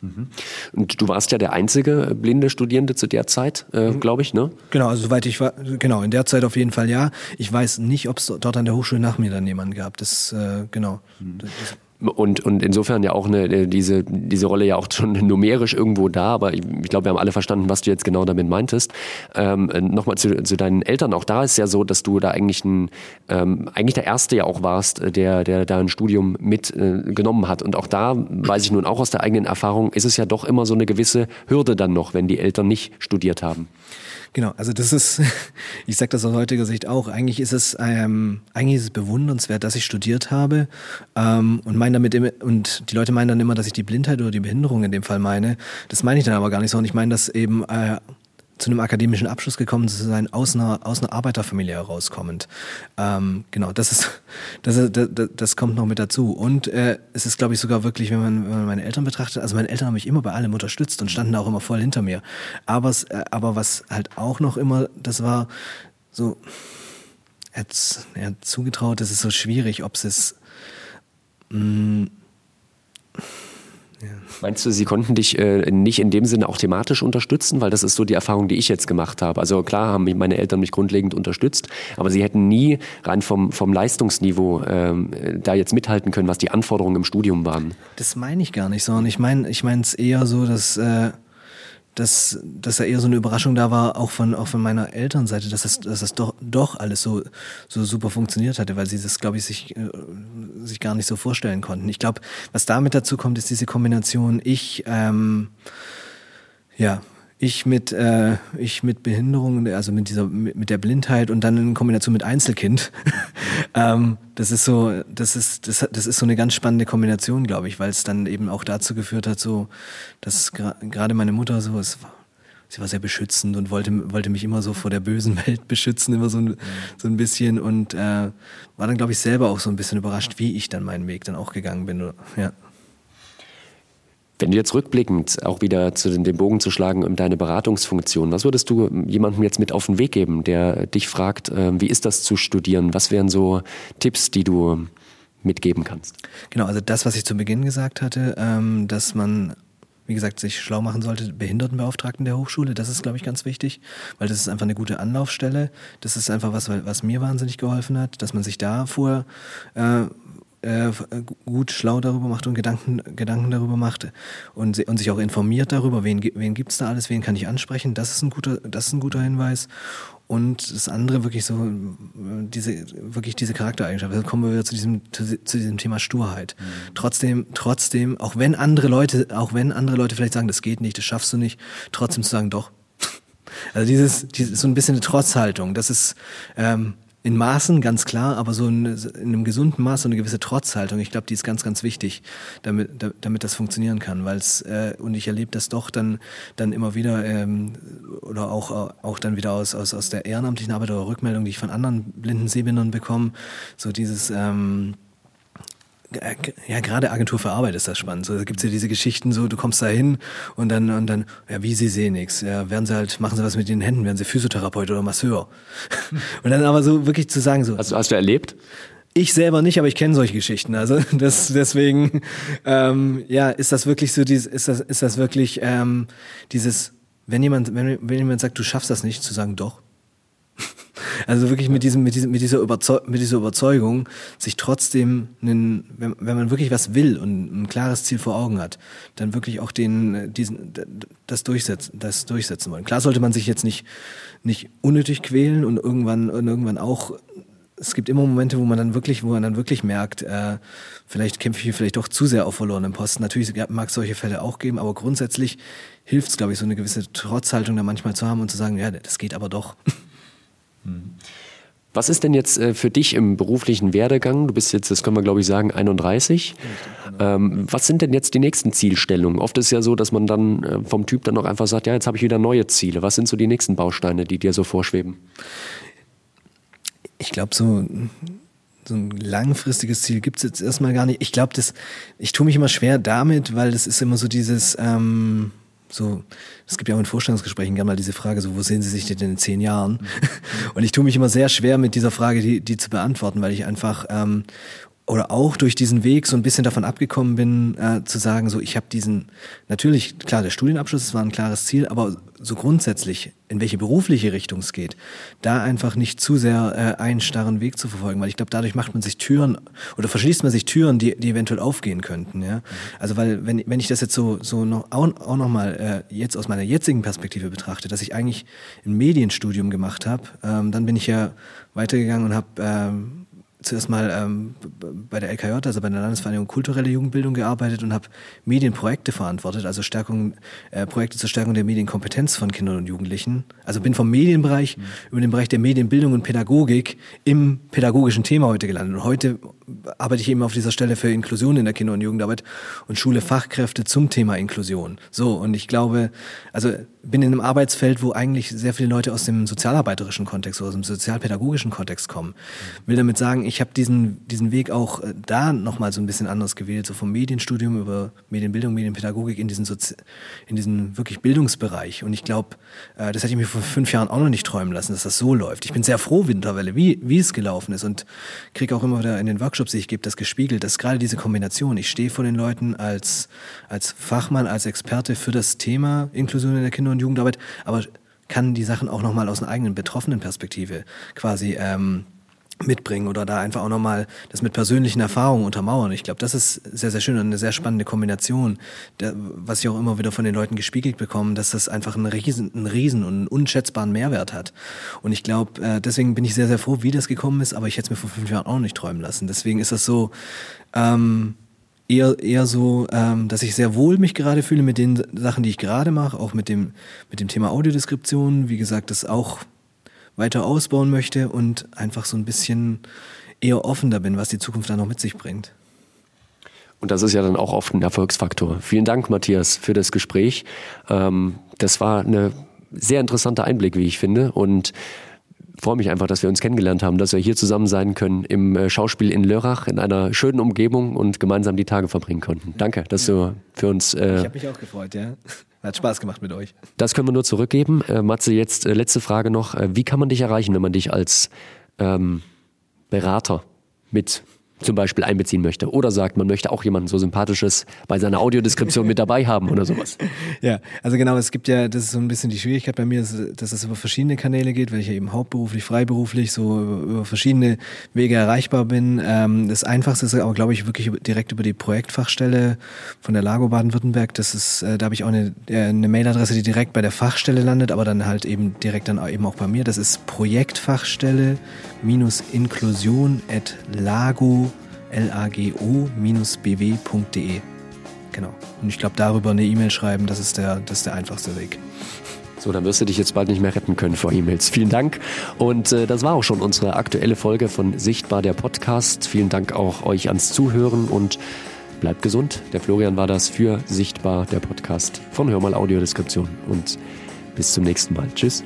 Mhm. Und du warst ja der einzige blinde Studierende zu der Zeit, äh, mhm. glaube ich, ne?
Genau, also soweit ich war, genau, in der Zeit auf jeden Fall ja. Ich weiß nicht, ob es dort an der Hochschule nach mir dann jemanden gab. Das, äh, genau. Mhm. Das,
und, und insofern ja auch eine, äh, diese, diese Rolle ja auch schon numerisch irgendwo da, aber ich, ich glaube, wir haben alle verstanden, was du jetzt genau damit meintest. Ähm, Nochmal zu, zu deinen Eltern, auch da ist ja so, dass du da eigentlich ein, ähm, eigentlich der Erste ja auch warst, äh, der, der da ein Studium mitgenommen äh, hat. Und auch da weiß ich nun auch aus der eigenen Erfahrung, ist es ja doch immer so eine gewisse Hürde dann noch, wenn die Eltern nicht studiert haben.
Genau, also das ist, ich sage das aus heutiger Sicht auch, eigentlich ist es, ähm, eigentlich ist es bewundernswert, dass ich studiert habe ähm, und meine damit immer, und die Leute meinen dann immer, dass ich die Blindheit oder die Behinderung in dem Fall meine. Das meine ich dann aber gar nicht so und ich meine das eben äh, zu einem akademischen Abschluss gekommen zu sein, aus einer, aus einer Arbeiterfamilie herauskommend. Ähm, genau, das ist, das, ist, das, das kommt noch mit dazu. Und äh, es ist, glaube ich, sogar wirklich, wenn man, wenn man meine Eltern betrachtet, also meine Eltern haben mich immer bei allem unterstützt und standen auch immer voll hinter mir. Aber, äh, aber was halt auch noch immer, das war so, er hat, er hat zugetraut, das ist so schwierig, ob es ist, mh, mm,
ja. Meinst du, sie konnten dich äh, nicht in dem Sinne auch thematisch unterstützen? Weil das ist so die Erfahrung, die ich jetzt gemacht habe. Also klar haben meine Eltern mich grundlegend unterstützt, aber sie hätten nie rein vom, vom Leistungsniveau ähm, da jetzt mithalten können, was die Anforderungen im Studium waren.
Das meine ich gar nicht, sondern ich meine ich es eher so, dass äh, dass, dass da eher so eine Überraschung da war, auch von, auch von meiner Elternseite, dass das, dass das doch, doch alles so, so super funktioniert hatte, weil sie das, glaube ich, sich, äh, sich gar nicht so vorstellen konnten. Ich glaube, was damit dazu kommt, ist diese Kombination, ich, ähm, ja, ich mit, äh, ich mit Behinderung, also mit dieser, mit, mit der Blindheit und dann in Kombination mit Einzelkind. ähm, das ist so, das ist, das, das ist so eine ganz spannende Kombination, glaube ich, weil es dann eben auch dazu geführt hat, so, dass gerade meine Mutter so, es sie war sehr beschützend und wollte, wollte mich immer so vor der bösen Welt beschützen, immer so ein, so ein bisschen und äh, war dann, glaube ich, selber auch so ein bisschen überrascht, wie ich dann meinen Weg dann auch gegangen bin. Ja.
Wenn du jetzt rückblickend auch wieder zu den, den Bogen zu schlagen um deine Beratungsfunktion, was würdest du jemandem jetzt mit auf den Weg geben, der dich fragt, äh, wie ist das zu studieren? Was wären so Tipps, die du mitgeben kannst?
Genau, also das, was ich zu Beginn gesagt hatte, ähm, dass man wie gesagt, sich schlau machen sollte, Behindertenbeauftragten der Hochschule. Das ist, glaube ich, ganz wichtig, weil das ist einfach eine gute Anlaufstelle. Das ist einfach was, was mir wahnsinnig geholfen hat, dass man sich da vorher äh, äh, gut schlau darüber macht und Gedanken, Gedanken darüber macht und, und sich auch informiert darüber, wen, wen gibt es da alles, wen kann ich ansprechen. Das ist ein guter, das ist ein guter Hinweis. Und das andere wirklich so, diese, wirklich diese Charaktereigenschaft. Dann kommen wir wieder zu diesem, zu, zu diesem Thema Sturheit. Mhm. Trotzdem, trotzdem, auch wenn andere Leute, auch wenn andere Leute vielleicht sagen, das geht nicht, das schaffst du nicht, trotzdem zu sagen, doch. Also dieses, dieses so ein bisschen eine Trotzhaltung. Das ist, ähm, in Maßen, ganz klar, aber so in, in einem gesunden Maß, so eine gewisse Trotzhaltung, ich glaube, die ist ganz, ganz wichtig, damit, damit das funktionieren kann. Weil es, äh, und ich erlebe das doch dann, dann immer wieder, ähm, oder auch, auch dann wieder aus, aus, aus der ehrenamtlichen Arbeit oder Rückmeldung, die ich von anderen blinden Sehbindern bekomme, so dieses, ähm, ja, gerade Agentur für Arbeit ist das spannend. So, da gibt's ja diese Geschichten, so du kommst da hin und dann, und dann, ja, wie sie sehen nichts. Ja, werden sie halt, machen sie was mit den Händen, werden sie Physiotherapeut oder Masseur. und dann aber so wirklich zu sagen, so.
Hast, hast du erlebt?
Ich selber nicht, aber ich kenne solche Geschichten. Also das, deswegen, ähm, ja, ist das wirklich so, dieses, ist das, ist das wirklich ähm, dieses, wenn jemand, wenn, wenn jemand sagt, du schaffst das nicht, zu sagen, doch. Also wirklich mit diesem, mit diesem, mit dieser, Überzeug mit dieser Überzeugung, sich trotzdem, einen, wenn, wenn man wirklich was will und ein klares Ziel vor Augen hat, dann wirklich auch den, diesen, das durchsetzen, das durchsetzen wollen. Klar sollte man sich jetzt nicht, nicht unnötig quälen und irgendwann, und irgendwann auch es gibt immer Momente, wo man dann wirklich, wo man dann wirklich merkt, äh, vielleicht kämpfe ich hier vielleicht doch zu sehr auf verlorenen Posten. Natürlich mag es solche Fälle auch geben, aber grundsätzlich hilft es, glaube ich, so eine gewisse Trotzhaltung da manchmal zu haben und zu sagen, ja, das geht aber doch.
Was ist denn jetzt äh, für dich im beruflichen Werdegang? Du bist jetzt, das können wir glaube ich sagen, 31. Ähm, was sind denn jetzt die nächsten Zielstellungen? Oft ist es ja so, dass man dann äh, vom Typ dann auch einfach sagt, ja, jetzt habe ich wieder neue Ziele. Was sind so die nächsten Bausteine, die dir so vorschweben?
Ich glaube, so, so ein langfristiges Ziel gibt es jetzt erstmal gar nicht. Ich glaube, ich tue mich immer schwer damit, weil das ist immer so dieses, ähm, so, es gibt ja auch in Vorstellungsgesprächen gerne mal diese Frage, so, wo sehen Sie sich denn in zehn Jahren? Mhm. Und ich tue mich immer sehr schwer mit dieser Frage, die, die zu beantworten, weil ich einfach ähm, oder auch durch diesen Weg so ein bisschen davon abgekommen bin, äh, zu sagen, so ich habe diesen, natürlich, klar, der Studienabschluss war ein klares Ziel, aber so grundsätzlich, in welche berufliche Richtung es geht, da einfach nicht zu sehr äh, einen starren Weg zu verfolgen, weil ich glaube, dadurch macht man sich Türen oder verschließt man sich Türen, die, die eventuell aufgehen könnten. Ja? Also weil, wenn, wenn ich das jetzt so, so noch, auch, auch nochmal äh, jetzt aus meiner jetzigen Perspektive betrachte, dass ich eigentlich ein Medienstudium gemacht habe, ähm, dann bin ich ja weitergegangen und habe ähm, zuerst mal ähm, bei der LKJ, also bei der Landesvereinigung Kulturelle Jugendbildung gearbeitet und habe Medienprojekte verantwortet, also Stärkung, äh, Projekte zur Stärkung der Medienkompetenz von Kindern und Jugendlichen. Also bin vom Medienbereich mhm. über den Bereich der Medienbildung und Pädagogik im pädagogischen Thema heute gelandet. Und heute arbeite ich eben auf dieser Stelle für Inklusion in der Kinder- und Jugendarbeit und schule Fachkräfte zum Thema Inklusion. So, und ich glaube, also bin in einem Arbeitsfeld, wo eigentlich sehr viele Leute aus dem sozialarbeiterischen Kontext oder aus dem sozialpädagogischen Kontext kommen. Will damit sagen, ich habe diesen, diesen Weg auch äh, da nochmal so ein bisschen anders gewählt, so vom Medienstudium über Medienbildung, Medienpädagogik in diesen, Sozi in diesen wirklich Bildungsbereich. Und ich glaube, äh, das hätte ich mir vor fünf Jahren auch noch nicht träumen lassen, dass das so läuft. Ich bin sehr froh, Winterwelle, wie, wie es gelaufen ist und kriege auch immer wieder in den Workshops, die ich gebe, das gespiegelt, dass gerade diese Kombination, ich stehe vor den Leuten als, als Fachmann, als Experte für das Thema Inklusion in der Kinder- und Jugendarbeit, aber kann die Sachen auch nochmal aus einer eigenen betroffenen Perspektive quasi ähm, mitbringen oder da einfach auch nochmal das mit persönlichen Erfahrungen untermauern. Ich glaube, das ist sehr, sehr schön und eine sehr spannende Kombination, der, was ich auch immer wieder von den Leuten gespiegelt bekomme, dass das einfach einen riesen, einen riesen und einen unschätzbaren Mehrwert hat. Und ich glaube, äh, deswegen bin ich sehr, sehr froh, wie das gekommen ist, aber ich hätte es mir vor fünf Jahren auch nicht träumen lassen. Deswegen ist das so, ähm, eher, eher so, ähm, dass ich sehr wohl mich gerade fühle mit den Sachen, die ich gerade mache, auch mit dem, mit dem Thema Audiodeskription. Wie gesagt, das auch weiter ausbauen möchte und einfach so ein bisschen eher offener bin, was die Zukunft dann noch mit sich bringt.
Und das ist ja dann auch oft ein Erfolgsfaktor. Vielen Dank, Matthias, für das Gespräch. Ähm, das war ein sehr interessanter Einblick, wie ich finde. Und freue mich einfach, dass wir uns kennengelernt haben, dass wir hier zusammen sein können im äh, Schauspiel in Lörrach in einer schönen Umgebung und gemeinsam die Tage verbringen konnten. Danke, dass du für uns.
Äh, ich habe mich auch gefreut, ja. Hat Spaß gemacht mit euch.
Das können wir nur zurückgeben. Äh, Matze, jetzt äh, letzte Frage noch. Äh, wie kann man dich erreichen, wenn man dich als ähm, Berater mit zum Beispiel einbeziehen möchte oder sagt, man möchte auch jemanden so sympathisches bei seiner Audiodeskription mit dabei haben oder sowas.
Ja, also genau, es gibt ja, das ist so ein bisschen die Schwierigkeit bei mir, dass es über verschiedene Kanäle geht, weil ich ja eben hauptberuflich, freiberuflich so über verschiedene Wege erreichbar bin. Ähm, das Einfachste ist aber, glaube ich, wirklich direkt über die Projektfachstelle von der Lago Baden-Württemberg. Das ist, äh, da habe ich auch eine, eine Mailadresse, die direkt bei der Fachstelle landet, aber dann halt eben direkt dann eben auch bei mir. Das ist Projektfachstelle minus Inklusion at lago lago-bw.de. Genau. Und ich glaube, darüber eine E-Mail schreiben, das ist, der, das ist der einfachste Weg.
So, dann wirst du dich jetzt bald nicht mehr retten können vor E-Mails. Vielen Dank. Und äh, das war auch schon unsere aktuelle Folge von Sichtbar der Podcast. Vielen Dank auch euch ans Zuhören und bleibt gesund. Der Florian war das für Sichtbar der Podcast von Hörmal Audiodeskription. Und bis zum nächsten Mal. Tschüss.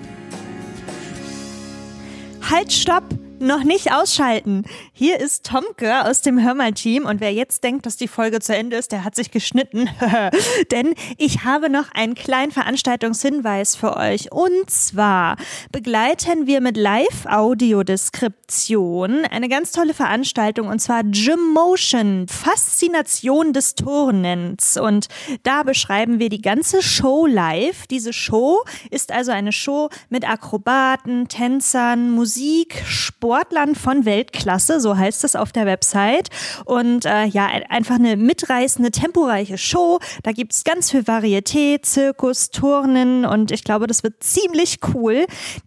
Halt, stopp! Noch nicht ausschalten. Hier ist Tomke aus dem Hörmal-Team und wer jetzt denkt, dass die Folge zu Ende ist, der hat sich geschnitten. Denn ich habe noch einen kleinen Veranstaltungshinweis für euch. Und zwar begleiten wir mit Live-Audiodeskription eine ganz tolle Veranstaltung und zwar Gym Motion, Faszination des Turnens. Und da beschreiben wir die ganze Show live. Diese Show ist also eine Show mit Akrobaten, Tänzern, Musik, Sport Sportlern von Weltklasse, so heißt es auf der Website. Und äh, ja, einfach eine mitreißende, temporeiche Show. Da gibt es ganz viel Varietät, Zirkus, Turnen und ich glaube, das wird ziemlich cool.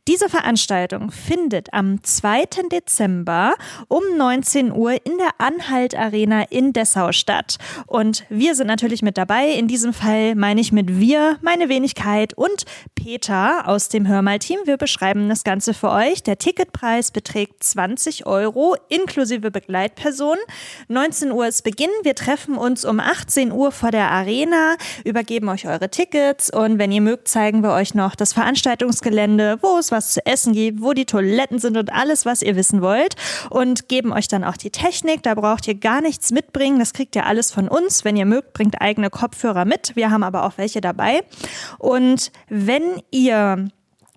Diese Veranstaltung findet am 2. Dezember um 19 Uhr in der Anhalt Arena in Dessau statt. Und wir sind natürlich mit dabei. In diesem Fall meine ich mit wir, meine Wenigkeit und Peter aus dem Hörmal-Team. Wir beschreiben das Ganze für euch. Der Ticketpreis beträgt 20 Euro inklusive Begleitperson. 19 Uhr ist Beginn. Wir treffen uns um 18 Uhr vor der Arena, übergeben euch eure Tickets und wenn ihr mögt, zeigen wir euch noch das Veranstaltungsgelände, wo es was zu essen gibt, wo die Toiletten sind und alles, was ihr wissen wollt und geben euch dann auch die Technik. Da braucht ihr gar nichts mitbringen. Das kriegt ihr alles von uns. Wenn ihr mögt, bringt eigene Kopfhörer mit. Wir haben aber auch welche dabei. Und wenn ihr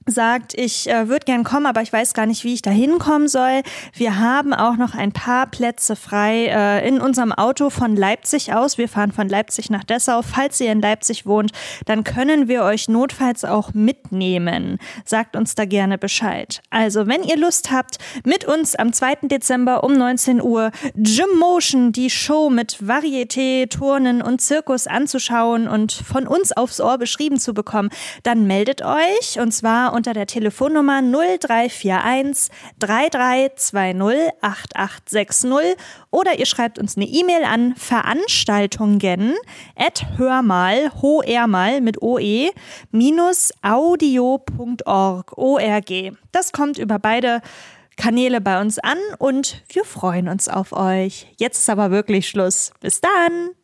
sagt, ich äh, würde gern kommen, aber ich weiß gar nicht, wie ich da hinkommen soll. Wir haben auch noch ein paar Plätze frei äh, in unserem Auto von Leipzig aus. Wir fahren von Leipzig nach Dessau. Falls ihr in Leipzig wohnt, dann können wir euch notfalls auch mitnehmen. Sagt uns da gerne Bescheid. Also, wenn ihr Lust habt, mit uns am 2. Dezember um 19 Uhr Gym Motion, die Show mit Varieté, Turnen und Zirkus anzuschauen und von uns aufs Ohr beschrieben zu bekommen, dann meldet euch und zwar unter der Telefonnummer 0341 3320 8860 oder ihr schreibt uns eine E-Mail an Veranstaltungen at hörmal, hoermal mit oe, minus audio.org, org. Das kommt über beide Kanäle bei uns an und wir freuen uns auf euch. Jetzt ist aber wirklich Schluss. Bis dann!